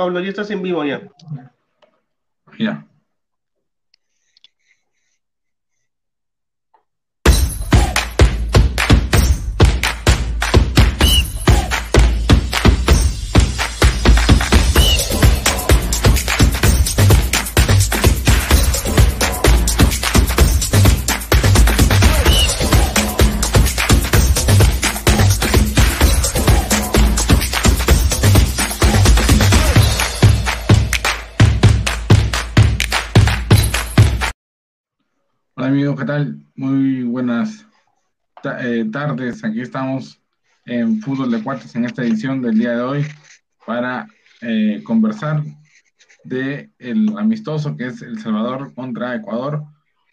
Pablo, ya estás en vivo ya. Ya. ¿Qué tal? Muy buenas eh, tardes. Aquí estamos en Fútbol de Cuartos en esta edición del día de hoy para eh, conversar de el amistoso que es El Salvador contra Ecuador,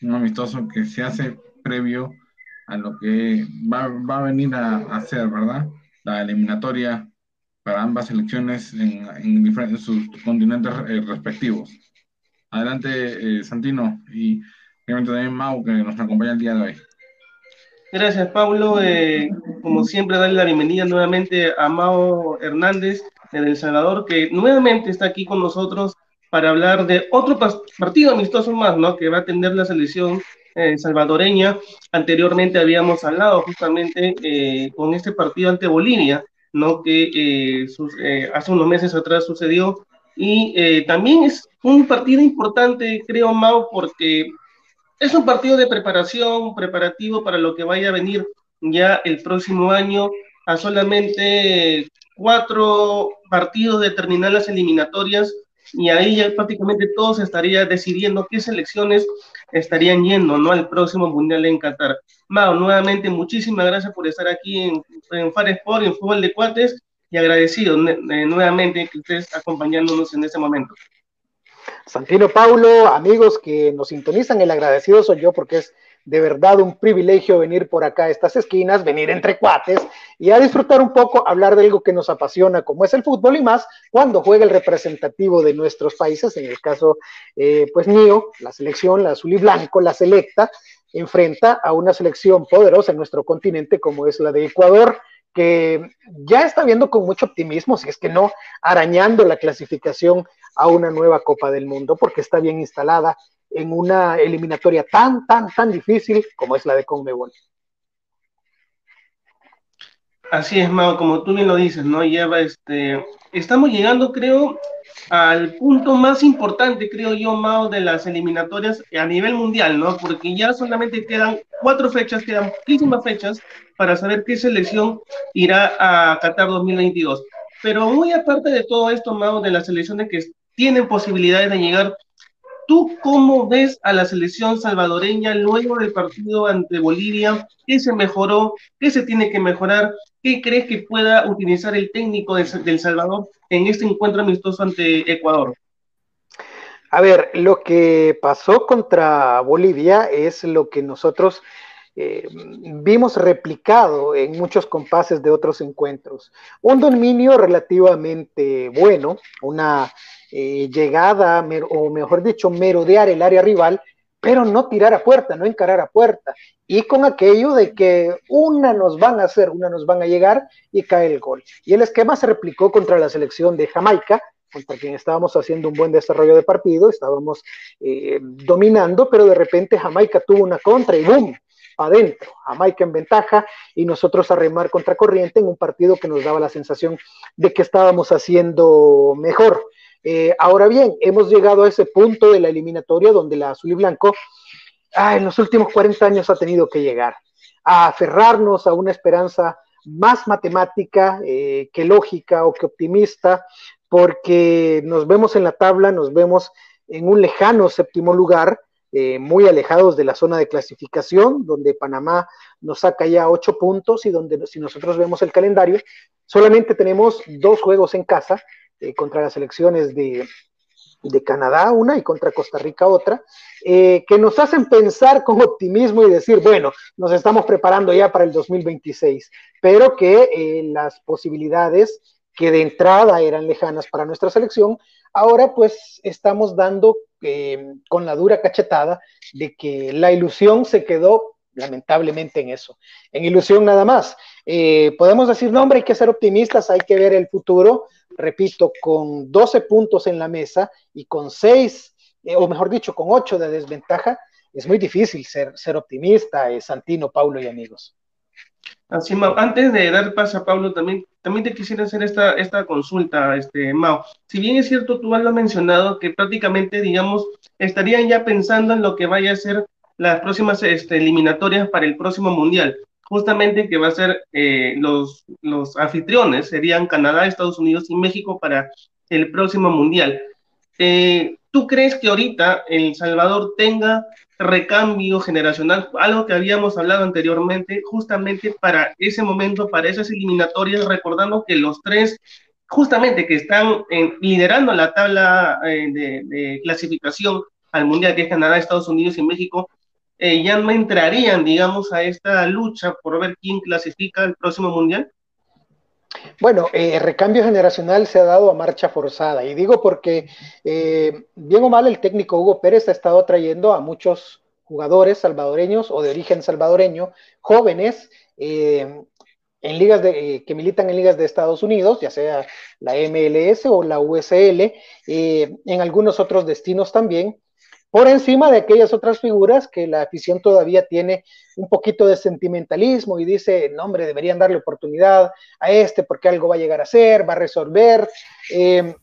un amistoso que se hace previo a lo que va, a venir a, hacer, ¿verdad? La eliminatoria para ambas selecciones en, en, sus continentes eh, respectivos. Adelante, Santino, y también Mau, que nos acompaña el día de hoy. Gracias, Pablo. Eh, como siempre, darle la bienvenida nuevamente a Mao Hernández de El Salvador, que nuevamente está aquí con nosotros para hablar de otro partido amistoso más, ¿no? Que va a tener la selección eh, salvadoreña. Anteriormente habíamos hablado justamente eh, con este partido ante Bolivia, ¿no? Que hace unos meses atrás sucedió. Y también es un partido importante, creo, Mao, porque es un partido de preparación, preparativo para lo que vaya a venir ya el próximo año, a solamente cuatro partidos de terminar las eliminatorias y ahí ya prácticamente todos estaría decidiendo qué selecciones estarían yendo ¿no? al próximo Mundial en Qatar. Mao, nuevamente muchísimas gracias por estar aquí en, en Far Sport, en Fútbol de Cuates y agradecido nuevamente que estés acompañándonos en este momento. Santino Paulo, amigos que nos sintonizan, el agradecido soy yo porque es de verdad un privilegio venir por acá a estas esquinas, venir entre cuates y a disfrutar un poco, hablar de algo que nos apasiona, como es el fútbol y más cuando juega el representativo de nuestros países, en el caso, eh, pues mío, la selección, la azul y blanco, la selecta, enfrenta a una selección poderosa en nuestro continente como es la de Ecuador que ya está viendo con mucho optimismo, si es que no arañando la clasificación a una nueva Copa del Mundo, porque está bien instalada en una eliminatoria tan, tan, tan difícil como es la de Conmebol. Así es, Mao, como tú me lo dices, ¿no? Lleva este. Estamos llegando, creo, al punto más importante, creo yo, Mao, de las eliminatorias a nivel mundial, ¿no? Porque ya solamente quedan cuatro fechas, quedan muchísimas fechas para saber qué selección irá a Qatar 2022. Pero muy aparte de todo esto, Mao, de las selecciones que tienen posibilidades de llegar. ¿Tú cómo ves a la selección salvadoreña luego del partido ante Bolivia? ¿Qué se mejoró? ¿Qué se tiene que mejorar? ¿Qué crees que pueda utilizar el técnico del Salvador en este encuentro amistoso ante Ecuador? A ver, lo que pasó contra Bolivia es lo que nosotros eh, vimos replicado en muchos compases de otros encuentros. Un dominio relativamente bueno, una eh, llegada, o mejor dicho, merodear el área rival, pero no tirar a puerta, no encarar a puerta. Y con aquello de que una nos van a hacer, una nos van a llegar y cae el gol. Y el esquema se replicó contra la selección de Jamaica, contra quien estábamos haciendo un buen desarrollo de partido, estábamos eh, dominando, pero de repente Jamaica tuvo una contra y ¡boom! Adentro, Jamaica en ventaja y nosotros a remar contra corriente en un partido que nos daba la sensación de que estábamos haciendo mejor. Eh, ahora bien, hemos llegado a ese punto de la eliminatoria donde la azul y blanco ah, en los últimos 40 años ha tenido que llegar a aferrarnos a una esperanza más matemática eh, que lógica o que optimista, porque nos vemos en la tabla, nos vemos en un lejano séptimo lugar, eh, muy alejados de la zona de clasificación, donde Panamá nos saca ya ocho puntos y donde si nosotros vemos el calendario, solamente tenemos dos juegos en casa eh, contra las elecciones de, Canadá una y contra Costa Rica otra, eh, que nos hacen pensar con optimismo y decir, bueno, nos estamos preparando ya para el 2026, pero que las posibilidades que de entrada eran lejanas para nuestra selección, ahora pues estamos dando con la dura cachetada de que la ilusión se quedó lamentablemente en eso, en ilusión nada más. podemos decir, no, hombre, hay que ser optimistas, hay que ver el futuro, repito, con 12 puntos en la mesa y con 6, eh, o mejor dicho, con 8 de desventaja, es muy difícil ser, ser optimista, eh, Santino, Paulo y amigos. Así, antes de dar paso a Pablo, también, también te quisiera hacer esta, esta consulta, este, Mau. Si bien es cierto, tú has mencionado que prácticamente, digamos, estarían ya pensando en lo que vaya a ser las próximas este, eliminatorias para el próximo Mundial, justamente que va a ser eh, los, los anfitriones, serían Canadá, Estados Unidos y México para el próximo Mundial. Eh, ¿Tú crees que ahorita El Salvador tenga recambio generacional, algo que habíamos hablado anteriormente, justamente para ese momento, para esas eliminatorias, recordando que los tres, justamente que están liderando la tabla eh, de, clasificación al Mundial, que es Canadá, Estados Unidos y México, eh, ya no entrarían, digamos, a esta lucha por ver quién clasifica el próximo Mundial? Bueno, el eh, recambio generacional se ha dado a marcha forzada, y digo porque, eh, bien o mal, el técnico Hugo Pérez ha estado trayendo a muchos jugadores salvadoreños o de origen salvadoreño, jóvenes, eh, en ligas de, que militan en ligas de Estados Unidos, ya sea la MLS o la USL, en algunos otros destinos también, por encima de aquellas otras figuras que la afición todavía tiene un poquito de sentimentalismo y dice, no hombre, deberían darle oportunidad a este porque algo va a llegar a ser, va a resolver. Eh,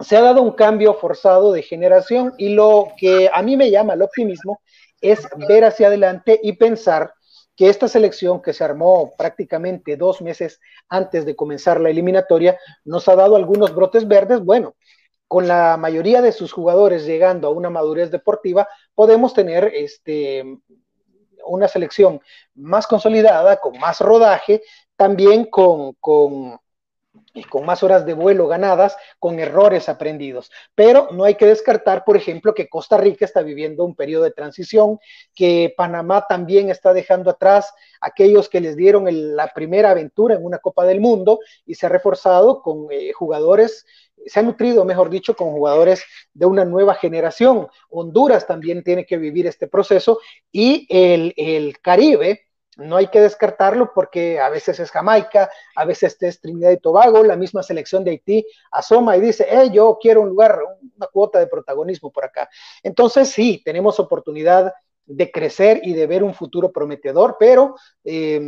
se ha dado un cambio forzado de generación y lo que a mí me llama el optimismo es ver hacia adelante y pensar que esta selección que se armó prácticamente dos meses antes de comenzar la eliminatoria nos ha dado algunos brotes verdes. Bueno, con la mayoría de sus jugadores llegando a una madurez deportiva, podemos tener este, una selección más consolidada, con más rodaje, también con, más horas de vuelo ganadas, con errores aprendidos. Pero no hay que descartar, por ejemplo, que Costa Rica está viviendo un periodo de transición, que Panamá también está dejando atrás aquellos que les dieron la primera aventura en una Copa del Mundo y se ha reforzado con eh, jugadores se ha nutrido, mejor dicho, con jugadores de una nueva generación. Honduras también tiene que vivir este proceso y el, Caribe, no hay que descartarlo porque a veces es Jamaica, a veces es Trinidad y Tobago, la misma selección de Haití asoma y dice, eh, yo quiero un lugar, una cuota de protagonismo por acá. Entonces sí, tenemos oportunidad de crecer y de ver un futuro prometedor, pero eh,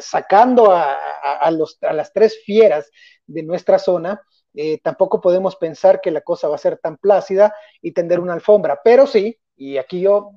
sacando a, los, a las tres fieras de nuestra zona, eh, tampoco podemos pensar que la cosa va a ser tan plácida y tender una alfombra, pero sí, y aquí yo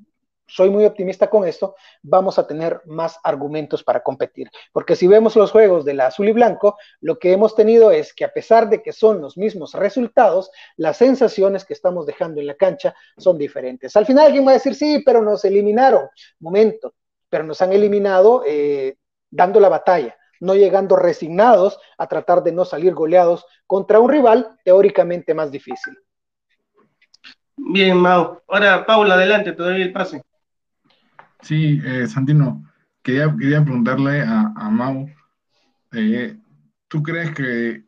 soy muy optimista con esto, vamos a tener más argumentos para competir. Porque si vemos los juegos de la azul y blanco, lo que hemos tenido es que a pesar de que son los mismos resultados, las sensaciones que estamos dejando en la cancha son diferentes. Al final alguien va a decir, sí, pero nos eliminaron. Momento, pero nos han eliminado eh, dando la batalla no llegando resignados a tratar de no salir goleados contra un rival teóricamente más difícil. Bien, Mau. Ahora, Paula, adelante, te doy el pase. Sí, eh, Santino, quería, quería preguntarle a, Mau, eh, ¿tú crees que,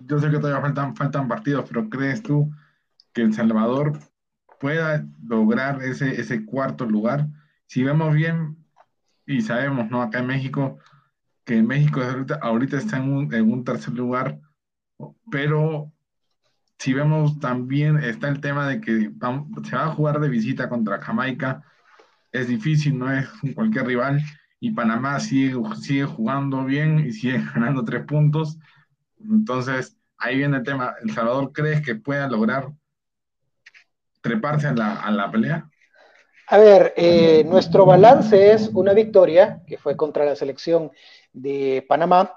yo sé que todavía faltan, faltan partidos, pero crees tú que El Salvador pueda lograr ese, ese cuarto lugar? Si vemos bien, y sabemos, ¿no? Acá en México que México ahorita, está en un, tercer lugar, pero si vemos también está el tema de que se va a jugar de visita contra Jamaica, es difícil, no es cualquier rival, y Panamá sigue, sigue jugando bien y sigue ganando tres puntos, entonces ahí viene el tema, ¿El Salvador crees que pueda lograr treparse a la, a la pelea? A ver, eh, nuestro balance es una victoria, que fue contra la selección de Panamá,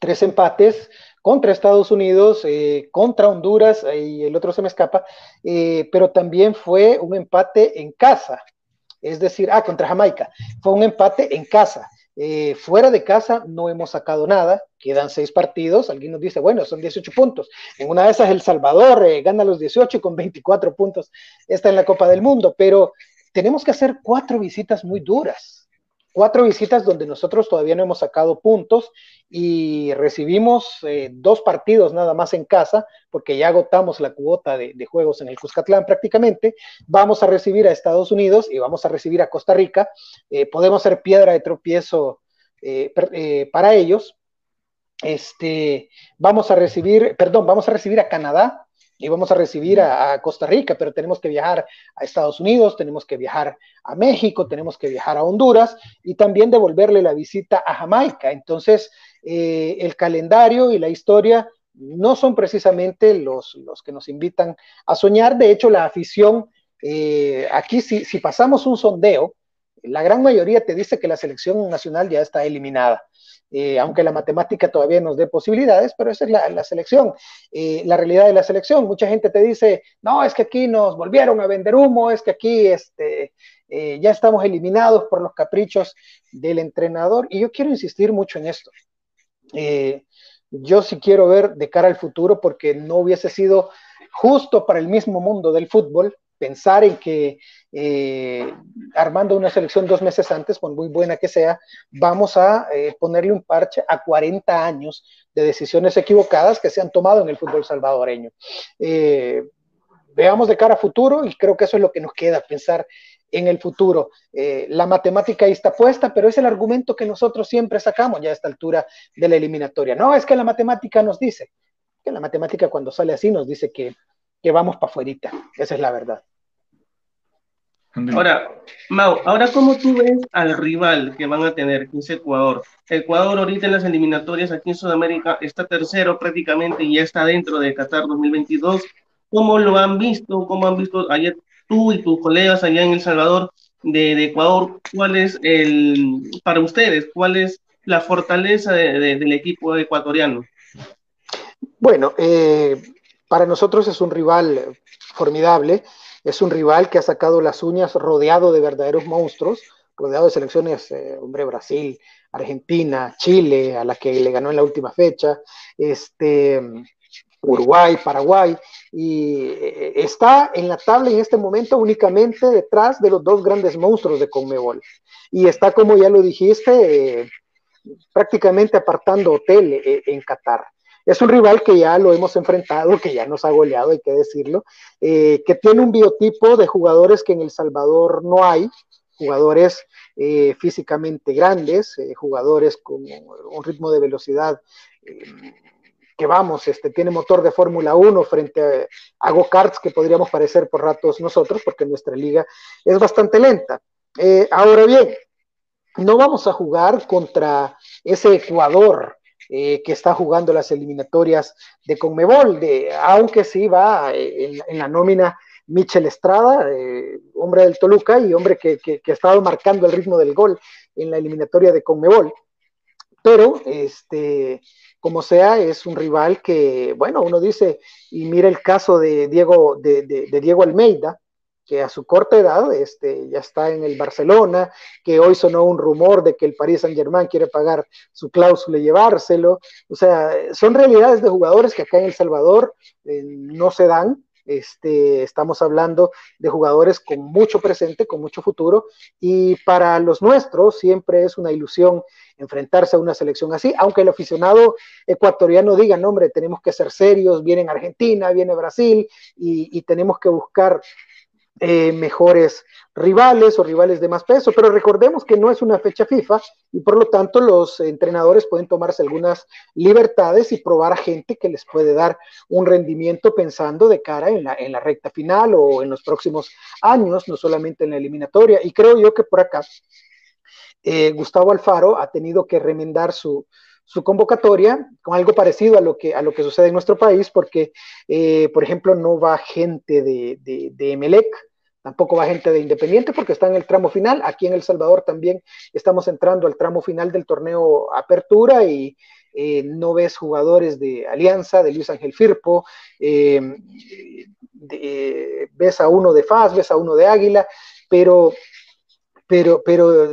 tres empates contra Estados Unidos, eh, contra Honduras, y el otro se me escapa, eh, pero también fue un empate en casa, es decir, ah, contra Jamaica, fue un empate en casa. Eh, fuera de casa no hemos sacado nada, quedan seis partidos, alguien nos dice, bueno, son 18 puntos. En una de esas El Salvador gana los 18 con 24 puntos, está en la Copa del Mundo, pero tenemos que hacer cuatro visitas muy duras cuatro visitas donde nosotros todavía no hemos sacado puntos y recibimos eh, dos partidos nada más en casa, porque ya agotamos la cuota de, juegos en el Cuscatlán prácticamente. Vamos a recibir a Estados Unidos y vamos a recibir a Costa Rica. Eh, podemos ser piedra de tropiezo eh, para ellos. Este, vamos a recibir, perdón, vamos a recibir a Canadá y vamos a recibir a, Costa Rica, pero tenemos que viajar a Estados Unidos, tenemos que viajar a México, tenemos que viajar a Honduras y también devolverle la visita a Jamaica. Entonces, eh, el calendario y la historia no son precisamente los, los que nos invitan a soñar. De hecho, la afición, eh, aquí si, si pasamos un sondeo, la gran mayoría te dice que la selección nacional ya está eliminada. Eh, aunque la matemática todavía nos dé posibilidades, pero esa es la, selección, eh, la realidad de la selección. Mucha gente te dice, no, es que aquí nos volvieron a vender humo, es que aquí este, eh, ya estamos eliminados por los caprichos del entrenador, y yo quiero insistir mucho en esto. yo sí quiero ver de cara al futuro porque no hubiese sido justo para el mismo mundo del fútbol pensar en que eh, armando una selección dos meses antes, por muy buena que sea, vamos a eh, ponerle un parche a 40 años de decisiones equivocadas que se han tomado en el fútbol salvadoreño. Eh, veamos de cara a futuro y creo que eso es lo que nos queda, pensar en el futuro. la matemática ahí está puesta, pero es el argumento que nosotros siempre sacamos ya a esta altura de la eliminatoria. No, es que la matemática nos dice, que la matemática cuando sale así nos dice que que vamos para afuera. Esa es la verdad. Ahora, Mau, ahora cómo tú ves al rival que van a tener, que es Ecuador. Ecuador ahorita en las eliminatorias aquí en Sudamérica está tercero prácticamente y ya está dentro de Qatar 2022. ¿Cómo lo han visto? ¿Cómo han visto ayer tú y tus colegas allá en El Salvador de, Ecuador? ¿Cuál es el, para ustedes, cuál es la fortaleza del equipo ecuatoriano? Bueno, eh, para nosotros es un rival formidable, es un rival que ha sacado las uñas rodeado de verdaderos monstruos, rodeado de selecciones, eh, hombre, Brasil, Argentina, Chile, a la que le ganó en la última fecha, este, Uruguay, Paraguay, y eh, está en la tabla en este momento únicamente detrás de los dos grandes monstruos de Conmebol. Y está, como ya lo dijiste, eh, prácticamente apartando hotel en Qatar. Es un rival que ya lo hemos enfrentado, que ya nos ha goleado, hay que decirlo, eh, que tiene un biotipo de jugadores que en El Salvador no hay, jugadores eh, físicamente grandes, eh, jugadores con un ritmo de velocidad que vamos, este, tiene motor de Fórmula 1 frente a, go-karts que podríamos parecer por ratos nosotros, porque nuestra liga es bastante lenta. ahora bien, no vamos a jugar contra ese Ecuador eh, que está jugando las eliminatorias de Conmebol, de, aunque sí va eh, en, la nómina Michel Estrada, eh, hombre del Toluca y hombre que, ha estado marcando el ritmo del gol en la eliminatoria de Conmebol. Pero, este, como sea, es un rival que, bueno, uno dice, y mira el caso de Diego, de Diego Almeida, que a su corta edad este, ya está en el Barcelona, que hoy sonó un rumor de que el Paris Saint Germain quiere pagar su cláusula y llevárselo. O sea, son realidades de jugadores que acá en El Salvador eh, no se dan. Este, estamos hablando de jugadores con mucho presente, con mucho futuro, y para los nuestros siempre es una ilusión enfrentarse a una selección así, aunque el aficionado ecuatoriano diga, no hombre, tenemos que ser serios, viene Argentina, viene Brasil, y, y tenemos que buscar eh, mejores rivales o rivales de más peso, pero recordemos que no es una fecha FIFA y por lo tanto los entrenadores pueden tomarse algunas libertades y probar a gente que les puede dar un rendimiento pensando de cara en la, en la recta final o en los próximos años, no solamente en la eliminatoria. Y creo yo que por acá eh, Gustavo Alfaro ha tenido que remendar su, su convocatoria con algo parecido a lo que, a lo que sucede en nuestro país, porque, eh, por ejemplo, no va gente de, de, Emelec, tampoco va gente de Independiente porque está en el tramo final. Aquí en El Salvador también estamos entrando al tramo final del torneo Apertura y eh, no ves jugadores de Alianza, de Luis Ángel Firpo, eh, ves a uno de FAS, ves a uno de Águila, pero, pero, pero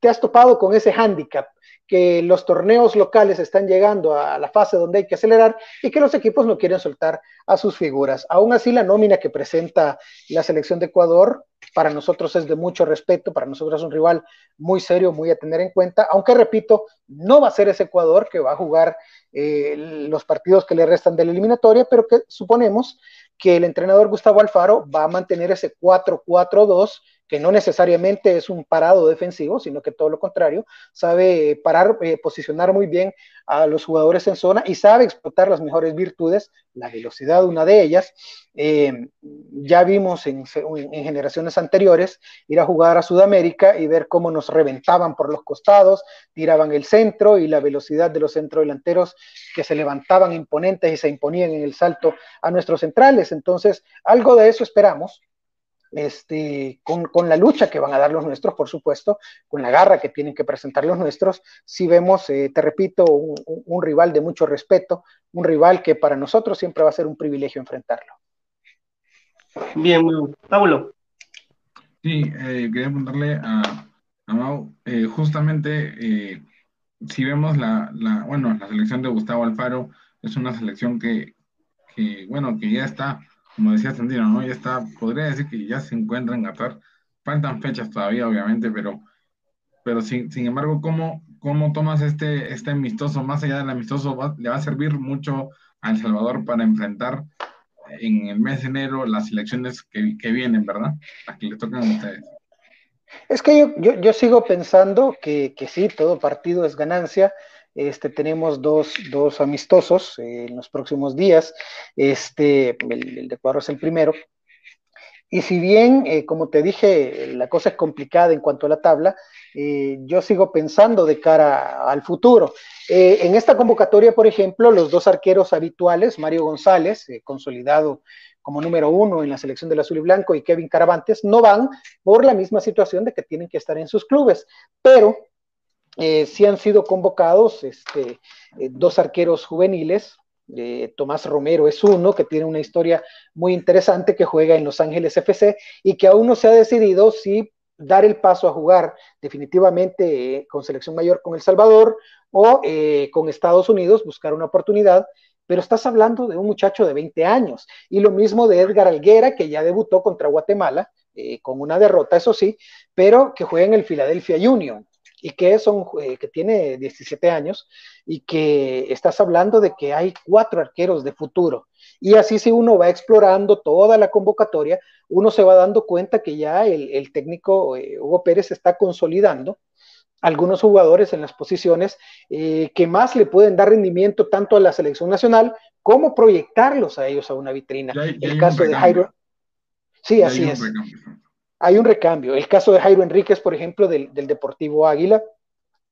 te has topado con ese hándicap que los torneos locales están llegando a la fase donde hay que acelerar y que los equipos no quieren soltar a sus figuras. Aún así, la nómina que presenta la selección de Ecuador para nosotros es de mucho respeto, para nosotros es un rival muy serio, muy a tener en cuenta, aunque repito, no va a ser ese Ecuador que va a jugar eh, los partidos que le restan de la eliminatoria, pero que suponemos que el entrenador Gustavo Alfaro va a mantener ese 4-4-2 que no necesariamente es un parado defensivo, sino que todo lo contrario, sabe parar, eh, posicionar muy bien a los jugadores en zona y sabe explotar las mejores virtudes, la velocidad una de ellas. Eh, ya vimos en, generaciones anteriores ir a jugar a Sudamérica y ver cómo nos reventaban por los costados, tiraban el centro y la velocidad de los centrodelanteros que se levantaban imponentes y se imponían en el salto a nuestros centrales. Entonces, algo de eso esperamos este, con, la lucha que van a dar los nuestros, por supuesto, con la garra que tienen que presentar los nuestros, si vemos, eh, te repito, un, rival de mucho respeto, un rival que para nosotros siempre va a ser un privilegio enfrentarlo. Bien, Pablo. Sí, eh, quería preguntarle a, a Mau, eh, justamente, si vemos la, la, bueno, la selección de Gustavo Alfaro, es una selección que, que bueno, que ya está como decía Sandino, ¿no? Ya está, podría decir que ya se encuentra en Qatar. Faltan fechas todavía, obviamente, pero, pero sin, sin embargo, ¿cómo, ¿cómo tomas este, este amistoso? Más allá del amistoso, le va a servir mucho a El Salvador para enfrentar en el mes de enero las elecciones que, que vienen, ¿verdad? Las que le tocan a ustedes. Es que yo, yo, yo sigo pensando que, que sí, todo partido es ganancia, este, tenemos dos, dos amistosos eh, en los próximos días. Este, el, de Ecuador es el primero. Y si bien, eh, como te dije, la cosa es complicada en cuanto a la tabla, eh, yo sigo pensando de cara al futuro. en esta convocatoria, por ejemplo, los dos arqueros habituales, Mario González, consolidado como número uno en la selección del azul y blanco, y Kevin Caravantes, no van por la misma situación de que tienen que estar en sus clubes. Pero eh, sí han sido convocados este, eh, dos arqueros juveniles. Eh, Tomás Romero es uno que tiene una historia muy interesante que juega en Los Ángeles FC y que aún no se ha decidido si dar el paso a jugar definitivamente con selección mayor con El Salvador o con Estados Unidos, buscar una oportunidad, pero estás hablando de un muchacho de 20 años y lo mismo de Edgar Alguera que ya debutó contra Guatemala con una derrota, eso sí, pero que juega en el Philadelphia Union y que, eh, que tiene 17 años y que estás hablando de que hay cuatro arqueros de futuro. Y así si uno va explorando toda la convocatoria, uno se va dando cuenta que ya el, técnico eh, Hugo Pérez está consolidando algunos jugadores en las posiciones eh, que más le pueden dar rendimiento tanto a la selección nacional como proyectarlos a ellos a una vitrina. el caso de Jairo. Sí, así es hay un recambio. El caso de Jairo Enríquez, por ejemplo, del, Deportivo Águila,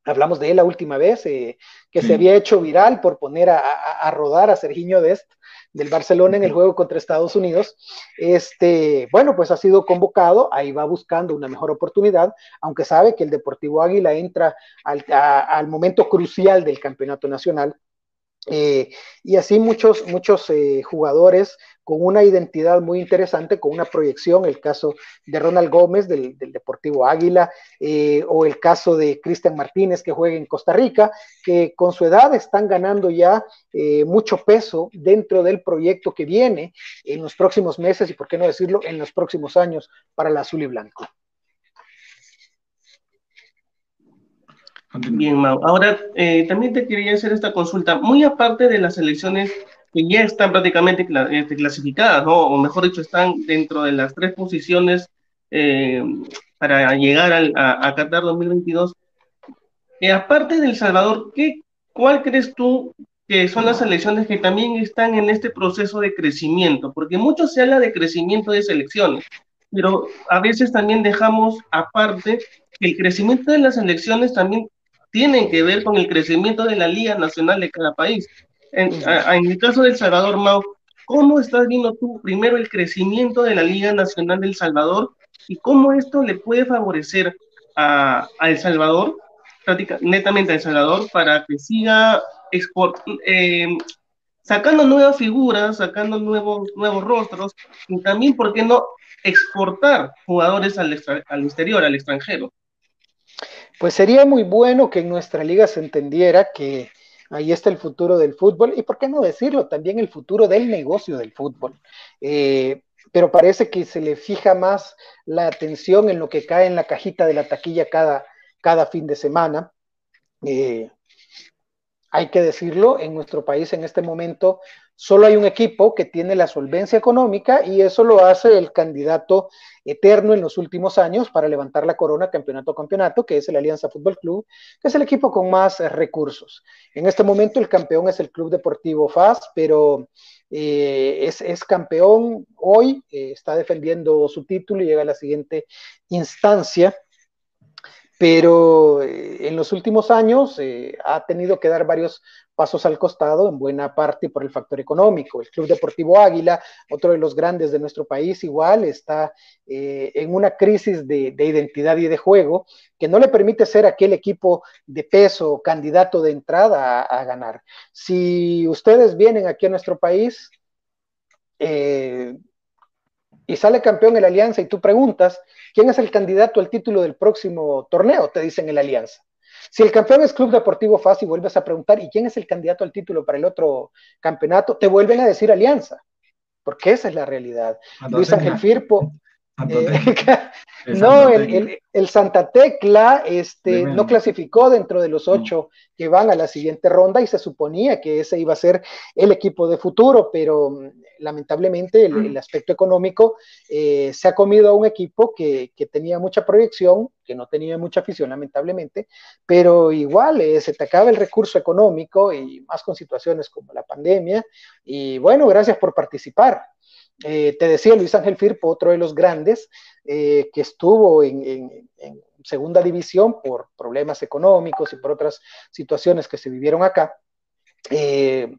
hablamos de él la última vez, eh, que se había hecho viral por poner a, rodar a Serginho Dest del Barcelona en el juego contra Estados Unidos. Este, bueno, pues ha sido convocado, ahí va buscando una mejor oportunidad, aunque sabe que el Deportivo Águila entra al, momento crucial del campeonato nacional. Eh, y así muchos, muchos eh, jugadores con una identidad muy interesante, con una proyección, el caso de Ronald Gómez del, Deportivo Águila, eh, o el caso de Cristian Martínez que juega en Costa Rica, que con su edad están ganando ya mucho peso dentro del proyecto que viene en los próximos meses y, por qué no decirlo, en los próximos años para el azul y blanco. Bien, Mau. Ahora, eh, también te quería hacer esta consulta. Muy aparte de las elecciones que ya están prácticamente este, clasificadas, ¿no? o mejor dicho, están dentro de las tres posiciones eh, para llegar a, Qatar 2022. Eh, aparte del Salvador, ¿qué, ¿cuál crees tú que son las selecciones que también están en este proceso de crecimiento? Porque mucho se habla de crecimiento de selecciones, pero a veces también dejamos aparte que el crecimiento de las selecciones también tiene que ver con el crecimiento de la Liga Nacional de cada país. En, el caso del Salvador, Mau, ¿cómo estás viendo tú primero el crecimiento de la Liga Nacional del Salvador y cómo esto le puede favorecer a, El Salvador, netamente a El Salvador, para que siga eh, sacando nuevas figuras, sacando nuevos, nuevos rostros y también, ¿por qué no exportar jugadores al, al exterior, al extranjero? Pues sería muy bueno que en nuestra liga se entendiera que ahí está el futuro del fútbol y, ¿por qué no decirlo? También el futuro del negocio del fútbol. Eh, pero parece que se le fija más la atención en lo que cae en la cajita de la taquilla cada, cada fin de semana. Eh, hay que decirlo, en nuestro país en este momento solo hay un equipo que tiene la solvencia económica y eso lo hace el candidato eterno en los últimos años para levantar la corona campeonato a campeonato, que es el Alianza Fútbol Club, que es el equipo con más eh, recursos. En este momento el campeón es el Club Deportivo FAS, pero eh, es, campeón hoy, eh, está defendiendo su título y llega a la siguiente instancia pero eh, en los últimos años eh, ha tenido que dar varios pasos al costado, en buena parte por el factor económico. El Club Deportivo Águila, otro de los grandes de nuestro país, igual está eh, en una crisis de, identidad y de juego que no le permite ser aquel equipo de peso, candidato de entrada a, ganar. Si ustedes vienen aquí a nuestro país y sale campeón el Alianza y tú preguntas, ¿Quién es el candidato al título del próximo torneo? Te dicen en la alianza. Si el campeón es Club Deportivo FAS y vuelves a preguntar, ¿y quién es el candidato al título para el otro campeonato? Te vuelven a decir Alianza, porque esa es la realidad. Luis Ángel Firpo, eh, no, el, Santa Tecla este, no clasificó dentro de los ocho que van a la siguiente ronda y se suponía que ese iba a ser el equipo de futuro, pero mm, lamentablemente el, aspecto económico eh, se ha comido a un equipo que, tenía mucha proyección, que no tenía mucha afición lamentablemente, pero igual eh, se te acaba el recurso económico y más con situaciones como la pandemia. Y bueno, gracias por participar. Eh, te decía Luis Ángel Firpo, otro de los grandes, eh, que estuvo en, segunda división por problemas económicos y por otras situaciones que se vivieron acá. Eh,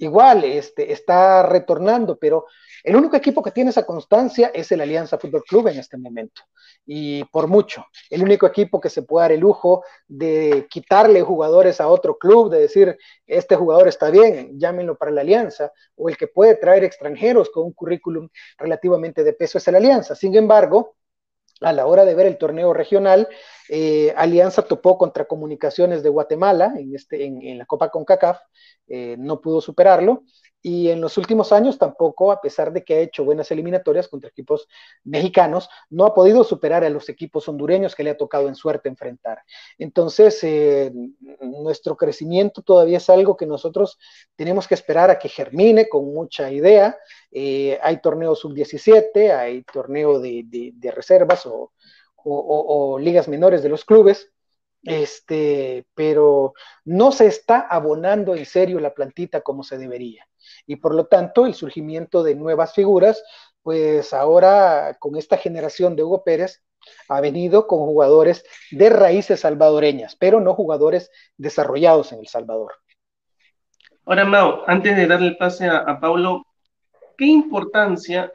igual este, está retornando, pero el único equipo que tiene esa constancia es el Alianza Fútbol Club en este momento. Y por mucho, el único equipo que se puede dar el lujo de quitarle jugadores a otro club, de decir, este jugador está bien, llámenlo para la Alianza, o el que puede traer extranjeros con un currículum relativamente de peso es el Alianza. Sin embargo, a la hora de ver el torneo regional, eh, Alianza topó contra Comunicaciones de Guatemala en, este, en, la Copa CONCACAF, eh, no pudo superarlo, y en los últimos años tampoco, a pesar de que ha hecho buenas eliminatorias contra equipos mexicanos, no ha podido superar a los equipos hondureños que le ha tocado en suerte enfrentar. Entonces, eh, nuestro crecimiento todavía es algo que nosotros tenemos que esperar a que germine con mucha idea. Eh, hay torneos sub-17, hay torneo de, reservas o ligas menores de los clubes este, pero no se está abonando en serio la plantita como se debería. Y por lo tanto, el surgimiento de nuevas figuras, pues ahora con esta generación de Hugo Pérez, ha venido con jugadores de raíces salvadoreñas, pero no jugadores desarrollados en El Salvador. Ahora, Mau, antes de darle el pase a, a ¿qué importancia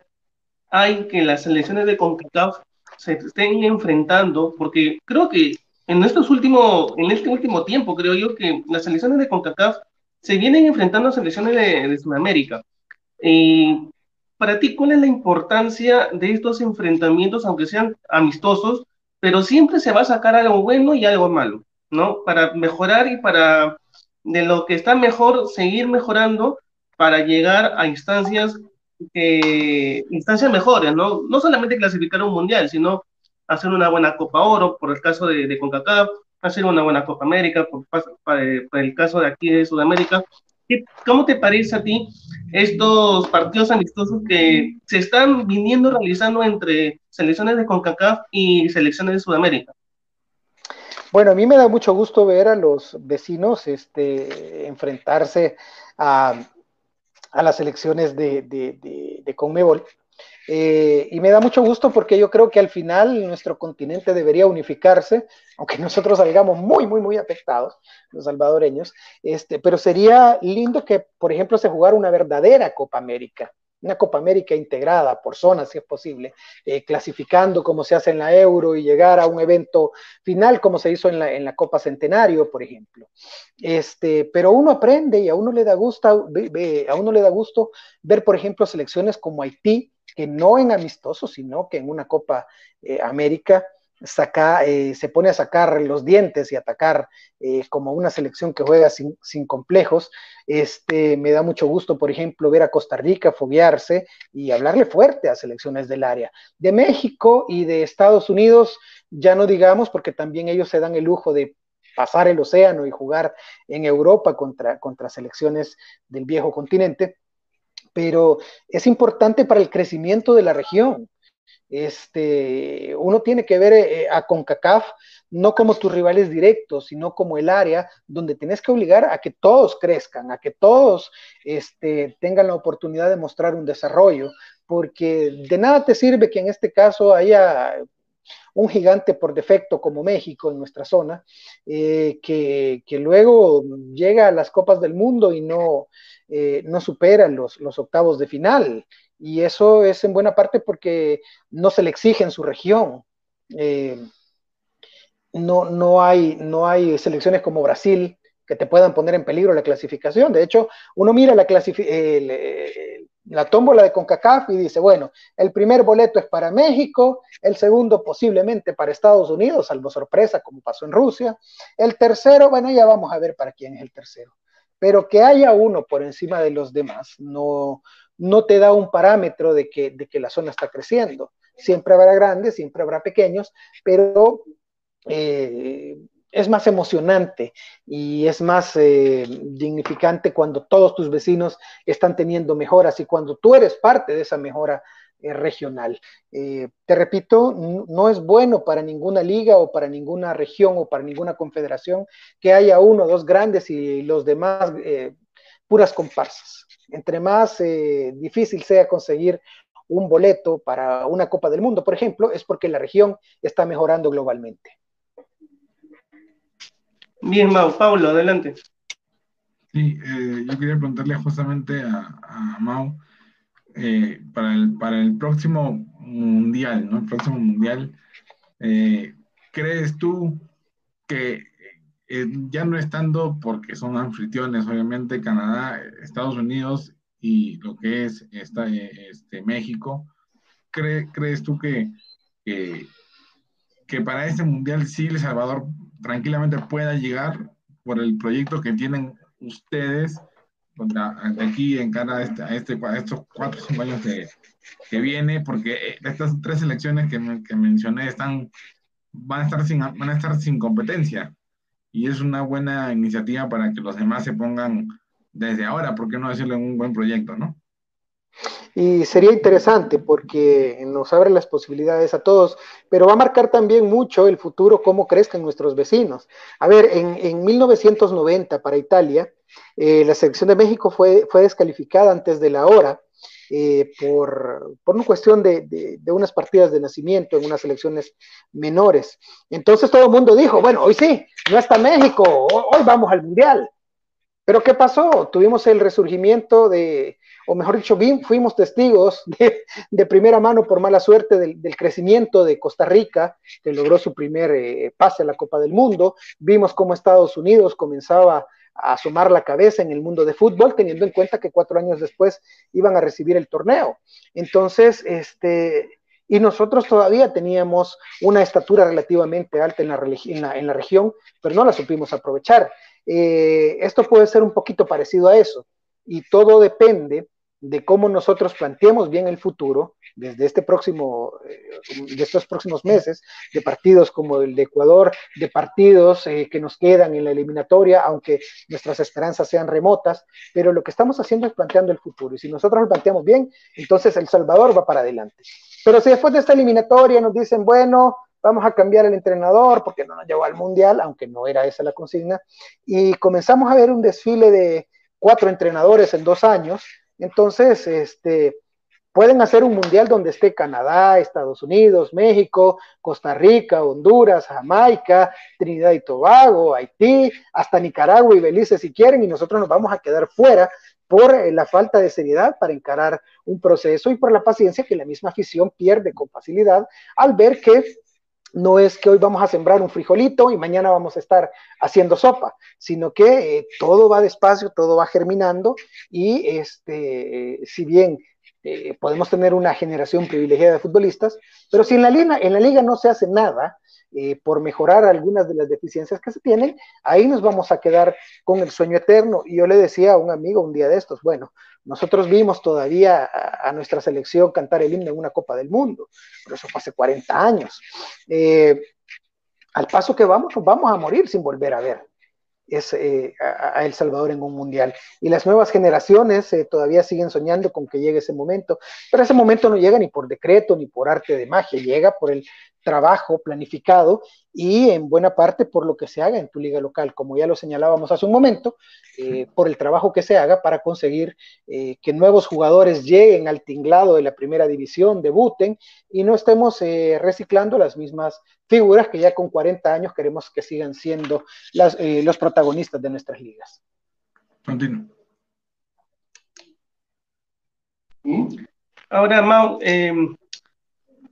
hay que las selecciones de CONCACAF se estén enfrentando? Porque creo que en estos últimos, en este último tiempo, creo yo que las selecciones de CONCACAF se vienen enfrentando a selecciones de, Sudamérica. Y para ti, ¿cuál es la importancia de estos enfrentamientos, aunque sean amistosos, pero siempre se va a sacar algo bueno y algo malo, ¿no? Para mejorar y para, de lo que está mejor, seguir mejorando para llegar a instancias, instancias mejores, ¿no? No solamente clasificar a un mundial, sino hacer una buena Copa Oro, por el caso de, de CONCACAF, hacer una buena Copa América, por, para, el caso de aquí de Sudamérica. ¿Cómo te parece a ti estos partidos amistosos que se están viniendo realizando entre selecciones de CONCACAF y selecciones de Sudamérica? Bueno, a mí me da mucho gusto ver a los vecinos este, enfrentarse a, a las elecciones de, de, de, de Conmebol. Eh, y me da mucho gusto porque yo creo que al final nuestro continente debería unificarse, aunque nosotros salgamos muy, muy, muy afectados, los salvadoreños, este, pero sería lindo que, por ejemplo, se jugara una verdadera Copa América, una Copa América integrada por zonas, si es posible, eh, clasificando como se hace en la Euro y llegar a un evento final como se hizo en la, en la Copa Centenario, por ejemplo. Este, pero uno aprende y a uno le da gusto, a uno le da gusto ver, por ejemplo, selecciones como Haití, que no en amistoso, sino que en una Copa eh, América saca, eh, se pone a sacar los dientes y atacar eh, como una selección que juega sin, complejos. Este, me da mucho gusto, por ejemplo, ver a Costa Rica foguearse y hablarle fuerte a selecciones del área. De México y de Estados Unidos, ya no digamos, porque también ellos se dan el lujo de pasar el océano y jugar en Europa contra, contra selecciones del viejo continente, pero es importante para el crecimiento de la región. Este, uno tiene que ver eh, a CONCACAF no como tus rivales directos, sino como el área donde tienes que obligar a que todos crezcan, a que todos este, tengan la oportunidad de mostrar un desarrollo, porque de nada te sirve que en este caso haya un gigante por defecto como México en nuestra zona, eh, que, luego llega a las copas del mundo y no, eh, no supera los, los octavos de final. Y eso es en buena parte porque no se le exige en su región. Eh, no, no, hay, no hay selecciones como Brasil que te puedan poner en peligro la clasificación. De hecho, uno mira la, la tómbola de CONCACAF y dice, bueno, el primer boleto es para México, el segundo posiblemente para Estados Unidos, salvo sorpresa como pasó en Rusia, el tercero, bueno, ya vamos a ver para quién es el tercero. Pero que haya uno por encima de los demás no, no te da un parámetro de que, de que la zona está creciendo. Siempre habrá grandes, siempre habrá pequeños, pero eh, es más emocionante y es más eh, dignificante cuando todos tus vecinos están teniendo mejoras y cuando tú eres parte de esa mejora eh, regional. te repito, no es bueno para ninguna liga o para ninguna región o para ninguna confederación que haya uno o dos grandes y los demás puras comparsas. Entre más difícil sea conseguir un boleto para una Copa del Mundo, por ejemplo, es porque la región está mejorando globalmente. Bien, Mau. Paulo, adelante. Sí, eh, yo quería preguntarle justamente a, Mau, eh, para, el, para el próximo mundial, ¿no? El próximo mundial, eh, ¿crees tú que ya no estando, porque son anfitriones, obviamente, Canadá, Estados Unidos y lo que es esta, este, México, ¿crees tú que, que, que para este mundial sí El Salvador tranquilamente pueda llegar por el proyecto que tienen ustedes de aquí en cara a, este, este, estos cuatro cinco años que, que, viene, porque eh, estas tres elecciones que, que, mencioné están, van, a estar sin, van a estar sin competencia y es una buena iniciativa para que los demás se pongan desde ahora, ¿por qué no decirle un buen proyecto, no? Y sería interesante porque nos abre las posibilidades a todos, pero va a marcar también mucho el futuro, cómo crezcan nuestros vecinos. A ver, en, 1990 para Italia, eh, la selección de México fue, fue descalificada antes de la hora eh, por, por, una cuestión de, de, unas partidas de nacimiento en unas selecciones menores. Entonces todo el mundo dijo, bueno, hoy sí, no está México, hoy vamos al Mundial. Pero ¿qué pasó? Tuvimos el resurgimiento de, o mejor dicho, fuimos testigos de, primera mano por mala suerte del, crecimiento de Costa Rica, que logró su primer eh, pase a la Copa del Mundo. Vimos cómo Estados Unidos comenzaba a asomar la cabeza en el mundo de fútbol, teniendo en cuenta que cuatro años después iban a recibir el torneo. Entonces, este, y nosotros todavía teníamos una estatura relativamente alta en la, en la, región, pero no la supimos aprovechar. Eh, esto puede ser un poquito parecido a eso, y todo depende de cómo nosotros planteemos bien el futuro desde este próximo, eh, de estos próximos meses, de partidos como el de Ecuador, de partidos eh, que nos quedan en la eliminatoria, aunque nuestras esperanzas sean remotas, pero lo que estamos haciendo es planteando el futuro. Y si nosotros lo planteamos bien, entonces El Salvador va para adelante. Pero si después de esta eliminatoria nos dicen, bueno, vamos a cambiar el entrenador porque no nos llevó al Mundial, aunque no era esa la consigna, y comenzamos a ver un desfile de cuatro entrenadores en dos años, entonces, este, pueden hacer un mundial donde esté Canadá, Estados Unidos, México, Costa Rica, Honduras, Jamaica, Trinidad y Tobago, Haití, hasta Nicaragua y Belice si quieren, y nosotros nos vamos a quedar fuera por eh, la falta de seriedad para encarar un proceso y por la paciencia que la misma afición pierde con facilidad al ver que no es que hoy vamos a sembrar un frijolito y mañana vamos a estar haciendo sopa, sino que eh, todo va despacio, todo va germinando y este, si bien eh, podemos tener una generación privilegiada de futbolistas, pero si en la en la liga no se hace nada, eh, por mejorar algunas de las deficiencias que se tienen, ahí nos vamos a quedar con el sueño eterno. Y yo le decía a un amigo un día de estos, bueno, nosotros vimos todavía a, nuestra selección cantar el himno en una Copa del Mundo, pero eso fue hace 40 años. Eh, al paso que vamos, vamos a morir sin volver a ver es, eh, a, El Salvador en un mundial. Y las nuevas generaciones todavía siguen soñando con que llegue ese momento, pero ese momento no llega ni por decreto ni por arte de magia, llega por el trabajo planificado y en buena parte por lo que se haga en tu liga local, como ya lo señalábamos hace un momento, eh, por el trabajo que se haga para conseguir eh, que nuevos jugadores lleguen al tinglado de la primera división, debuten y no estemos eh, reciclando las mismas figuras que ya con 40 años queremos que sigan siendo las, los protagonistas de nuestras ligas. Continúo. Ahora, Mau,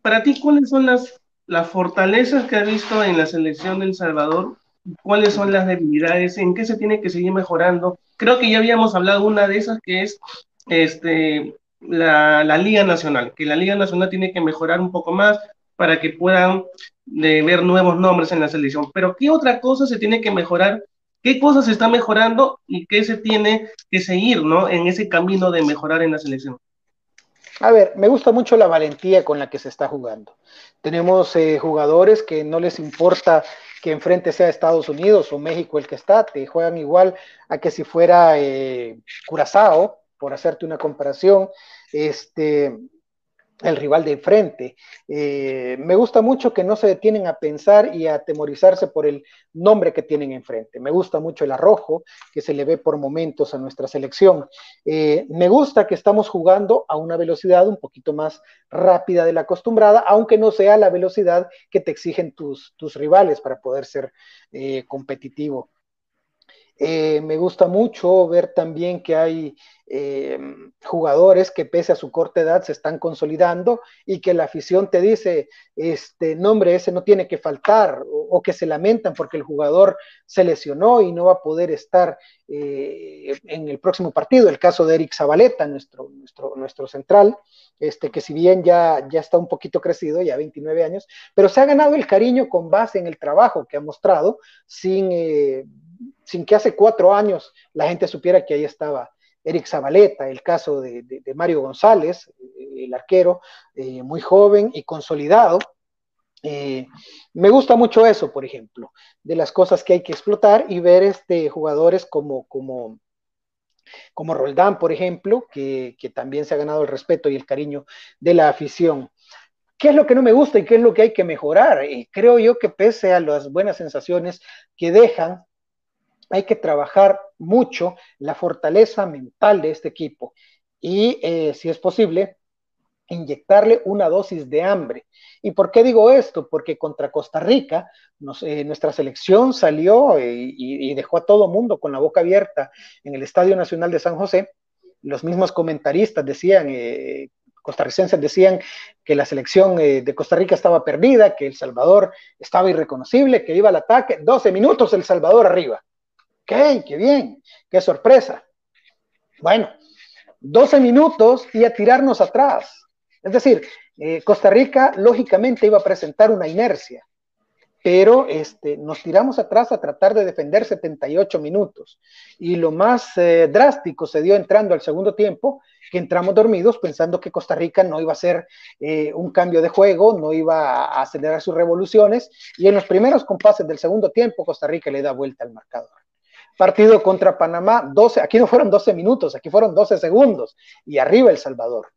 para ti, ¿cuáles son las las fortalezas que ha visto en la selección del Salvador, cuáles son las debilidades, en qué se tiene que seguir mejorando. Creo que ya habíamos hablado una de esas que es este, la, Liga Nacional, que la Liga Nacional tiene que mejorar un poco más para que puedan de, ver nuevos nombres en la selección. Pero ¿qué otra cosa se tiene que mejorar? ¿Qué cosas se está mejorando y qué se tiene que seguir ¿no? en ese camino de mejorar en la selección? A ver, me gusta mucho la valentía con la que se está jugando. Tenemos eh, jugadores que no les importa que enfrente sea Estados Unidos o México el que está, te juegan igual a que si fuera eh, Curazao, por hacerte una comparación. Este, el rival de enfrente. Eh, me gusta mucho que no se detienen a pensar y a atemorizarse por el nombre que tienen enfrente. Me gusta mucho el arrojo que se le ve por momentos a nuestra selección. Eh, me gusta que estamos jugando a una velocidad un poquito más rápida de la acostumbrada, aunque no sea la velocidad que te exigen tus, tus rivales para poder ser eh, competitivo. Me gusta mucho ver también que hay eh, jugadores que pese a su corta edad se están consolidando y que la afición te dice, este nombre ese no tiene que faltar o, que se lamentan porque el jugador se lesionó y no va a poder estar eh, en el próximo partido. El caso de Eric Zabaleta, nuestro, nuestro, nuestro central, este, que si bien ya, ya está un poquito crecido, ya 29 años, pero se ha ganado el cariño con base en el trabajo que ha mostrado sin sin que hace cuatro años la gente supiera que ahí estaba Eric Zabaleta, el caso de, Mario González, el arquero, eh, muy joven y consolidado. Eh, me gusta mucho eso, por ejemplo, de las cosas que hay que explotar y ver este, jugadores como, como, como Roldán, por ejemplo, que, también se ha ganado el respeto y el cariño de la afición. ¿Qué es lo que no me gusta y qué es lo que hay que mejorar? Y creo yo que pese a las buenas sensaciones que dejan hay que trabajar mucho la fortaleza mental de este equipo y, eh, si es posible, inyectarle una dosis de hambre. ¿Y por qué digo esto? Porque contra Costa Rica eh, nuestra selección salió eh, y, dejó a todo mundo con la boca abierta en el Estadio Nacional de San José. Los mismos comentaristas decían, costarricenses decían que la selección de Costa Rica estaba perdida, que El Salvador estaba irreconocible, que iba al ataque. 12 minutos El Salvador arriba. ¡Qué, qué bien! ¡Qué sorpresa! Bueno, 12 minutos y a tirarnos atrás. Es decir, eh, Costa Rica lógicamente iba a presentar una inercia, pero este, nos tiramos atrás a tratar de defender 78 minutos. Y lo más eh, drástico se dio entrando al segundo tiempo, que entramos dormidos pensando que Costa Rica no iba a hacer eh, un cambio de juego, no iba a acelerar sus revoluciones, y en los primeros compases del segundo tiempo Costa Rica le da vuelta al marcador. Partido contra Panamá, 12, aquí no fueron 12 minutos, aquí fueron 12 segundos y arriba El Salvador.